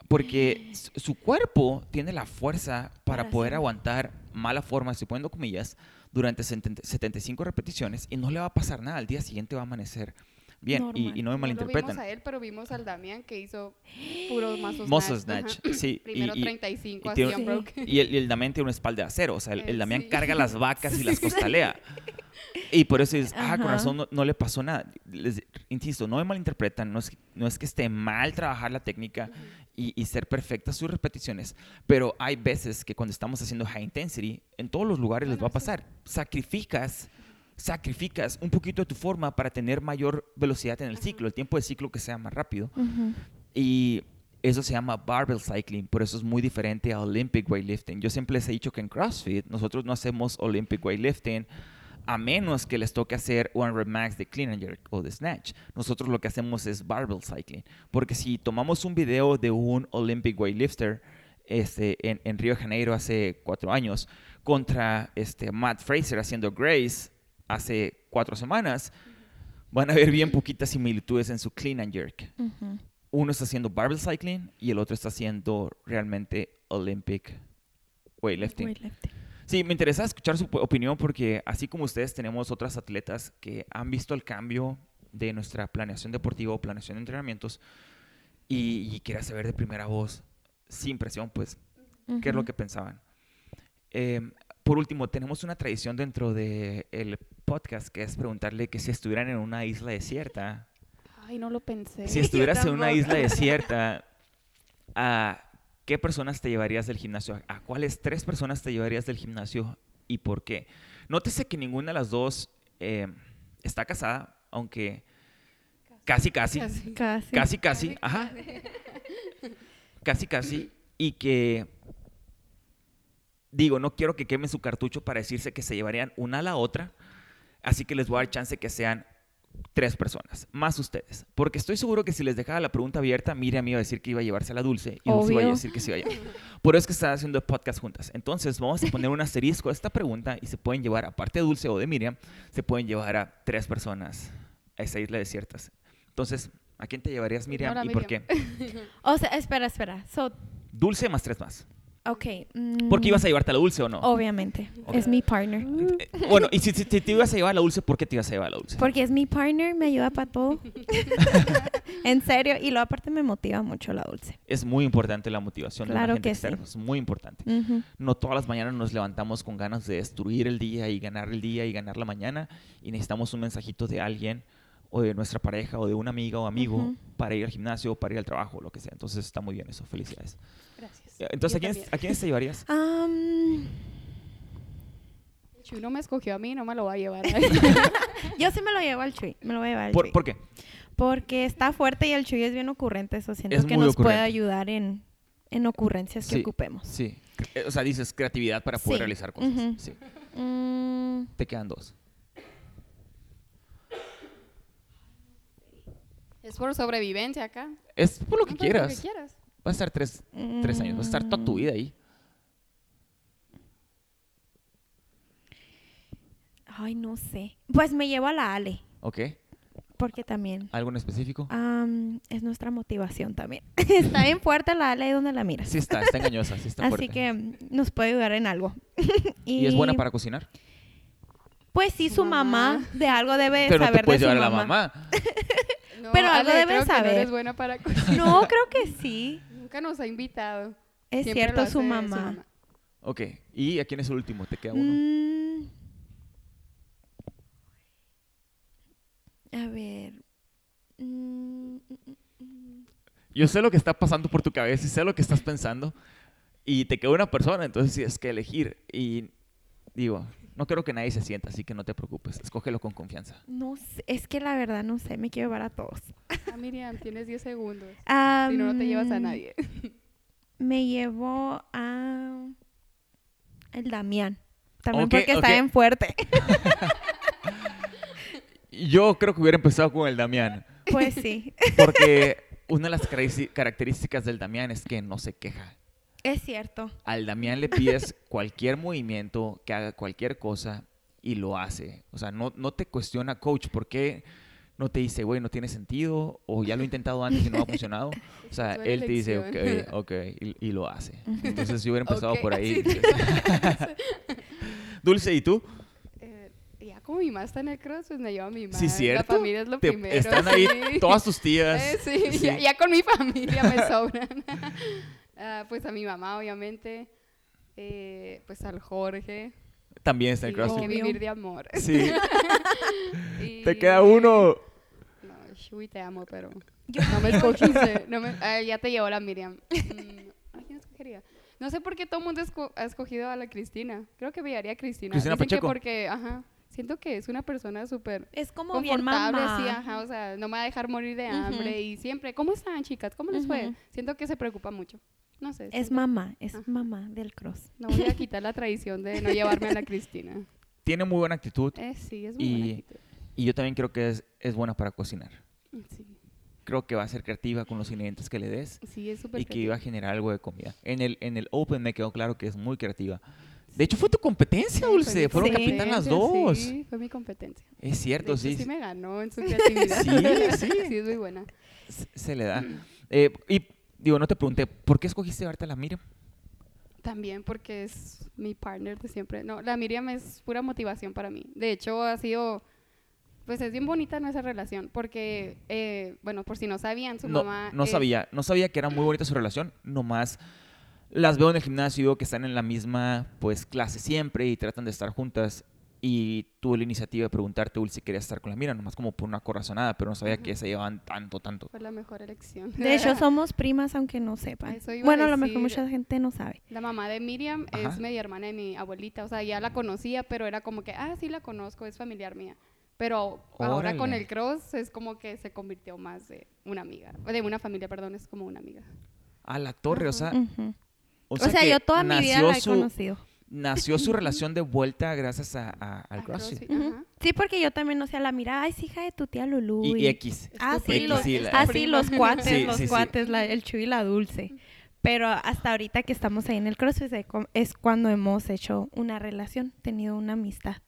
porque su cuerpo tiene la fuerza para Para poder aguantar mala forma, estoy poniendo comillas, durante 70 75 repeticiones y no le va a pasar nada. Al día siguiente va a amanecer bien. Y, y no me No lo malinterpreten. vimos a él, pero vimos al Damián que hizo puro mazo Muscle snatch. sí. Primero y, y- 35 y tiene- unbroken. y el, el Damián tiene una espalda de acero. O sea, el, el Eh, Damián sí. carga las vacas y las costalea. Y por eso dices, ah, con razón no, no le pasó nada. Les insisto, no me malinterpretan, no es, no es que esté mal trabajar la técnica y, y ser perfectas sus repeticiones, pero hay veces que cuando estamos haciendo high intensity, en todos los lugares les va a Bueno, sí. pasar. Sacrificas, sacrificas un poquito de tu forma para tener mayor velocidad en el ciclo, el tiempo de ciclo que sea más rápido. Y eso se llama barbell cycling, por eso es muy diferente a Olympic weightlifting. Yo siempre les he dicho que en CrossFit nosotros no hacemos Olympic weightlifting a menos que les toque hacer one rep max de clean and jerk o de snatch. Nosotros lo que hacemos es barbell cycling, porque si tomamos un video de un Olympic weightlifter este, en, en Río de Janeiro hace cuatro años contra este, Matt Fraser haciendo Grace hace cuatro semanas, van a ver bien poquitas similitudes en su clean and jerk uno está haciendo barbell cycling y el otro está haciendo realmente Olympic weightlifting. Weightlifting. Sí, me interesa escuchar su opinión porque así como ustedes tenemos otras atletas que han visto el cambio de nuestra planeación deportiva o planeación de entrenamientos y, y quiera saber de primera voz, sin presión, pues, qué es lo que pensaban. Em, por último, tenemos una tradición dentro del podcast que es preguntarle que si estuvieran en una isla desierta, Ay, no lo pensé. si estuvieras en una isla desierta, ¿a qué personas te llevarías del gimnasio? ¿A cuáles tres personas te llevarías del gimnasio y por qué? Nótese que ninguna de las dos eh, está casada, aunque casi, casi, Casi. Casi. casi, casi, ajá, casi, casi, y que digo, no quiero que quemen su cartucho para decirse que se llevarían una a la otra, así que les voy a dar chance que sean tres personas, más ustedes. Porque estoy seguro que si les dejaba la pregunta abierta, Miriam iba a decir que iba a llevarse a la dulce y Dulce iba a Obvio. decir que se iba a llevar. Por eso es que están haciendo podcast juntas. Entonces, vamos a poner un asterisco a esta pregunta y se pueden llevar, aparte de Dulce o de Miriam, se pueden llevar a tres personas a esa isla desiertas. Entonces, ¿a quién te llevarías, Miriam, Ahora y por qué? O sea, espera, espera. So, Dulce más tres más. Ok. ¿Por qué mm, ibas a llevarte a la Dulce o no? Obviamente. Es mi partner. Eh, Bueno, y si, si- si te ibas a llevar a la Dulce, ¿por qué te ibas a llevar a la Dulce? Porque es mi partner, me ayuda para todo. en serio. Y luego aparte me motiva mucho la dulce. Es muy importante la motivación de Claro la gente que sí. externa. Es muy importante. No todas las mañanas nos levantamos con ganas de destruir el día y ganar el día y ganar la mañana. Y necesitamos un mensajito de alguien o de nuestra pareja o de una amiga o amigo para ir al gimnasio, para ir al trabajo, lo que sea. Entonces está muy bien eso. Felicidades. Entonces, ¿a también. ¿a quiénes te llevarías? Am, Chuy no me escogió a mí, no me lo va a llevar a yo sí me lo llevo al Chuy. Me lo voy a llevar al ¿Por, Chuy. por qué? Porque está fuerte y el Chuy es bien ocurrente. Eso siento Es que muy nos puede ocurrente. ayudar en, en ocurrencias que Sí. ocupemos. Sí. Eh, O sea, dices creatividad para poder Sí. realizar cosas. Ujú. Sí. Mm, Te quedan dos. es por sobrevivencia acá. Es por lo que No, quieras. Lo que quieras. Vas a estar tres, tres años. Vas a estar toda tu mm, vida ahí. Ay, no sé. Pues me llevo a la Ale. ¿Ok? Porque también ¿Algo en específico? es nuestra motivación también. está bien fuerte la Ale ahí donde la miras. Sí está, está engañosa, sí está Así fuerte. que mm, nos puede ayudar en algo. ¿Y es buena para cocinar? Pues sí, Su mamá, mamá. de algo debe Pero no saber te puedes de su llevar a la mamá. mamá. No, Pero algo Ale, deben creo que no saber. eres buena para cocinar. No, creo que sí. Nunca nos ha invitado. Es Siempre cierto, su mamá. Ok. ¿Y a quién es el último? ¿Te queda uno? Mm. A ver. Mm, mm. Yo sé lo que está pasando por tu cabeza y sé lo que estás pensando. Y te queda una persona, entonces tienes que elegir. Y digo, no creo que nadie se sienta, así que no te preocupes. Escógelo con confianza. No sé, es que la verdad no sé, me quiero llevar a todos. Ah, Miriam, tienes 10 segundos. Ah, Si no, no te llevas a nadie. Me llevo a el Damián. También porque está bien fuerte. Yo creo que hubiera empezado con el Damián. Pues sí, Porque una de las características del Damián es que no se queja. Es cierto. Al Damián le pides cualquier movimiento, que haga cualquier cosa y lo hace. O sea, no, no te cuestiona, coach, ¿por qué no te dice, güey, no tiene sentido? O ya lo he intentado antes y no ha funcionado. O sea, buena él te dice, ok, ok, y, y lo hace. Entonces yo hubiera empezado Ok, por ahí. Dulce, ¿y tú? Eh, ya como mi mamá está en el cross, pues me lleva a mi mamá. Sí, cierto. La familia es lo Te- primero. están ahí sí. todas tus tías. Eh, sí, Sí. Ya, ya con mi familia me sobran. Ah, pues a mi mamá, obviamente. Eh, pues al Jorge. También está en Sí, hay que CrossFit. Vivir de amor. Sí. Y- Te queda uno. No, Shui, te amo, pero Yo no me escogiste. No me, ah, ya te llevó la Miriam. Mm, ¿A quién escogería? No sé por qué todo el mundo esco- ha escogido a la Cristina. Creo que vería a Cristina. Cristina Dicen que Pacheco. porque, ajá, siento que es una persona súper Es como bien mamá. sí, ajá, o sea, no me va a dejar morir de hambre y siempre, ¿cómo están, chicas? ¿Cómo les fue? Ujú. Siento que se preocupa mucho. No sé. Es siento- mamá, es Ajá. mamá del cross. No voy a quitar la tradición de no llevarme a la Cristina. Tiene muy buena actitud Eh, sí, es muy Y- buena actitud. y yo también creo que es, es buena para cocinar. Sí, Creo que va a ser creativa con los ingredientes que le des sí, es súper y que iba a generar algo de comida. En el, en el Open me quedó claro que es muy creativa. De hecho, fue tu competencia, Sí, Dulce. mi Fueron Sí. capitán las dos. Sí, fue mi competencia. Es De cierto, hecho, sí. sí me ganó en su creatividad. Sí, sí. sí, es muy buena. Se le da. Eh, y digo, no te pregunté, ¿por qué escogiste llevarte a la Miriam? También porque es mi partner de siempre. No, la Miriam es pura motivación para mí. De hecho, ha sido, pues es bien bonita nuestra relación, porque, eh, bueno, por si no sabían, su No, mamá... no es- sabía, no sabía que era muy bonita su relación, nomás las veo en el gimnasio que están en la misma pues clase siempre y tratan de estar juntas y tuve la iniciativa de preguntarte, Ul, si querías estar con la Mira, nomás como por una corazonada, pero no sabía que se llevaban tanto, tanto. Fue la mejor elección. De hecho, somos primas, aunque no sepan. A eso iba a Bueno, a lo mejor mucha gente no sabe. La mamá de Miriam Ajá. es media hermana de mi abuelita, o sea, ya la conocía, pero era como que, ah, sí la conozco, es familiar mía. Pero ahora con el cross es como que se convirtió más de una amiga, de una familia, perdón, es como una amiga. A la torre, o sea, o O sea, que yo toda mi vida la he su- conocido. Nació su relación de vuelta gracias a, a- al CrossFit. Sí, porque yo también, o sea, la miraba, ay, es hija de tu tía Lulú. Y, X. Ah, sí, prima, los, Sí, la- ah, sí, los cuates, Sí, los sí, sí. cuates, la- el Chuy y la Dulce. Pero hasta ahorita que estamos ahí en el CrossFit es cu- es cuando hemos hecho una relación, tenido una amistad.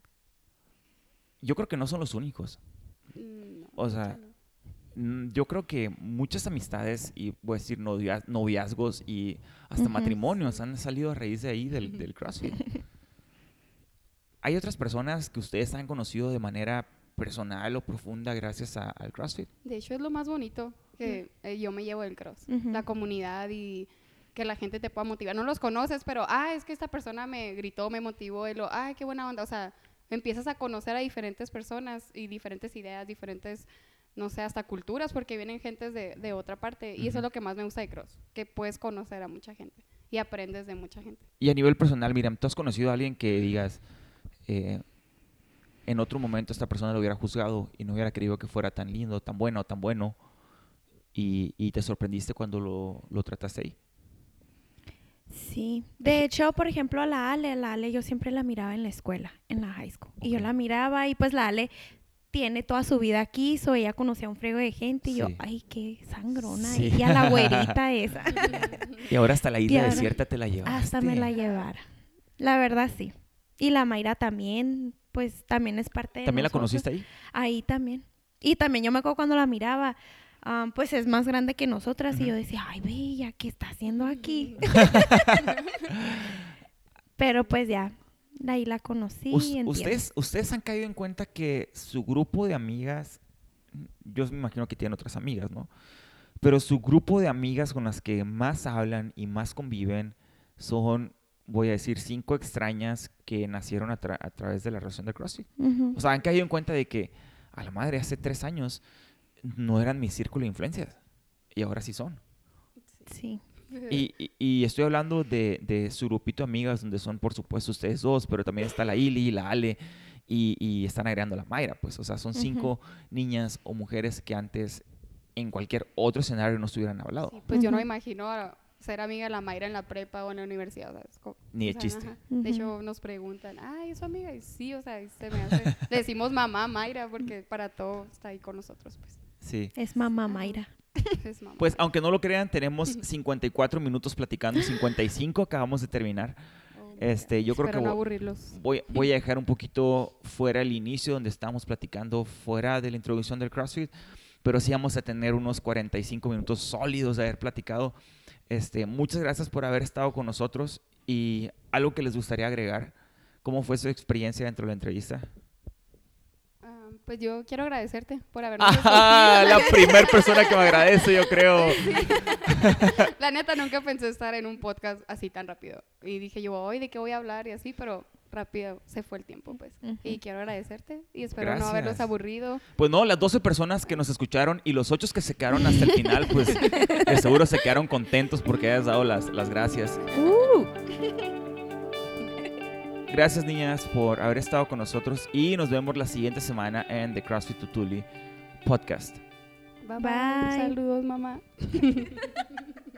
Yo creo que no son los únicos. Mm, no, O sea, no. Mm, Yo creo que muchas amistades y voy a decir novia- noviazgos y hasta Ujú. matrimonios han salido a raíz de ahí del, del CrossFit. ¿Hay otras personas que ustedes han conocido de manera personal o profunda gracias a- al CrossFit? De hecho, es lo más bonito que eh, yo me llevo del cross. Ujú. La comunidad y que la gente te pueda motivar. No los conoces, pero, ah, es que esta persona me gritó, me motivó, y lo, ay, qué buena onda. O sea, empiezas a conocer a diferentes personas y diferentes ideas, diferentes, no sé, hasta culturas, porque vienen gentes de, de otra parte. Y eso es lo que más me gusta de cross, que puedes conocer a mucha gente y aprendes de mucha gente. Y a nivel personal, Miriam, ¿tú has conocido a alguien que digas, eh, en otro momento esta persona lo hubiera juzgado y no hubiera querido que fuera tan lindo, tan bueno, tan bueno, y, y te sorprendiste cuando lo, lo trataste ahí? Sí. De hecho, por ejemplo, a la Ale, la Ale yo siempre la miraba en la escuela, en la high school. Y yo la miraba y pues la Ale tiene toda su vida aquí, so ella conocía a un frego de gente y yo, ay, qué sangrona. Sí. Y a la güerita esa. Y ahora hasta la isla ahora- desierta te la llevaste. Hasta me la llevara. La verdad, sí. Y la Mayra también, pues también es parte de ¿También la conociste ahí? Ahí también. Y también yo me acuerdo cuando la miraba, ah, pues es más grande que nosotras y yo decía, ay, bella, ¿qué está haciendo aquí? Pero pues ya, ahí la conocí. Entiendo. ¿Ustedes, ¿Ustedes han caído en cuenta que su grupo de amigas, yo me imagino que tienen otras amigas, ¿no? Pero su grupo de amigas con las que más hablan y más conviven son, voy a decir, cinco extrañas que nacieron a, tra- a través de la relación de CrossFit. Ujú. O sea, han caído en cuenta de que, a la madre, hace tres años no eran mi círculo de influencias y ahora sí son. Sí. Y, y- y estoy hablando de, de su grupito de amigas, donde son, por supuesto, ustedes dos, pero también está la Ili, la Ale, y, y están agregando la Mayra, pues, o sea, son cinco niñas o mujeres que antes en cualquier otro escenario no estuvieran hablado. Sí, pues yo no me imagino a ser amiga de la Mayra en la prepa o en la universidad, o sea, es como- Ni de o sea, chiste. De hecho, nos preguntan, ay, ¿es su amiga? Y sí, o sea, se me hace... Le decimos mamá Mayra porque para todo está ahí con nosotros, pues. Sí. Es mamá Mayra. Pues, aunque no lo crean, tenemos 54 minutos platicando, 55 acabamos de terminar. Oh este, yo creo que no. Voy, voy a dejar un poquito fuera el inicio donde estábamos platicando fuera de la introducción del CrossFit, pero sí vamos a tener unos 45 minutos sólidos de haber platicado. Este, muchas gracias por haber estado con nosotros y algo que les gustaría agregar. ¿Cómo fue su experiencia dentro de la entrevista? Pues yo quiero agradecerte por habernos Ah, la primera persona que me agradece, yo creo. La neta, nunca pensé estar en un podcast así tan rápido. Y dije yo, hoy ¿de qué voy a hablar? Y así, pero rápido se fue el tiempo, pues. Y quiero agradecerte y espero no haberlos aburrido. Pues no, las 12 personas que nos escucharon y los 8 que se quedaron hasta el final, pues de seguro se quedaron contentos porque hayas dado las, las gracias. Uh, Gracias niñas por haber estado con nosotros y nos vemos la siguiente semana en The CrossFit Tutuli podcast. Bye bye. Bye. Saludos, mamá.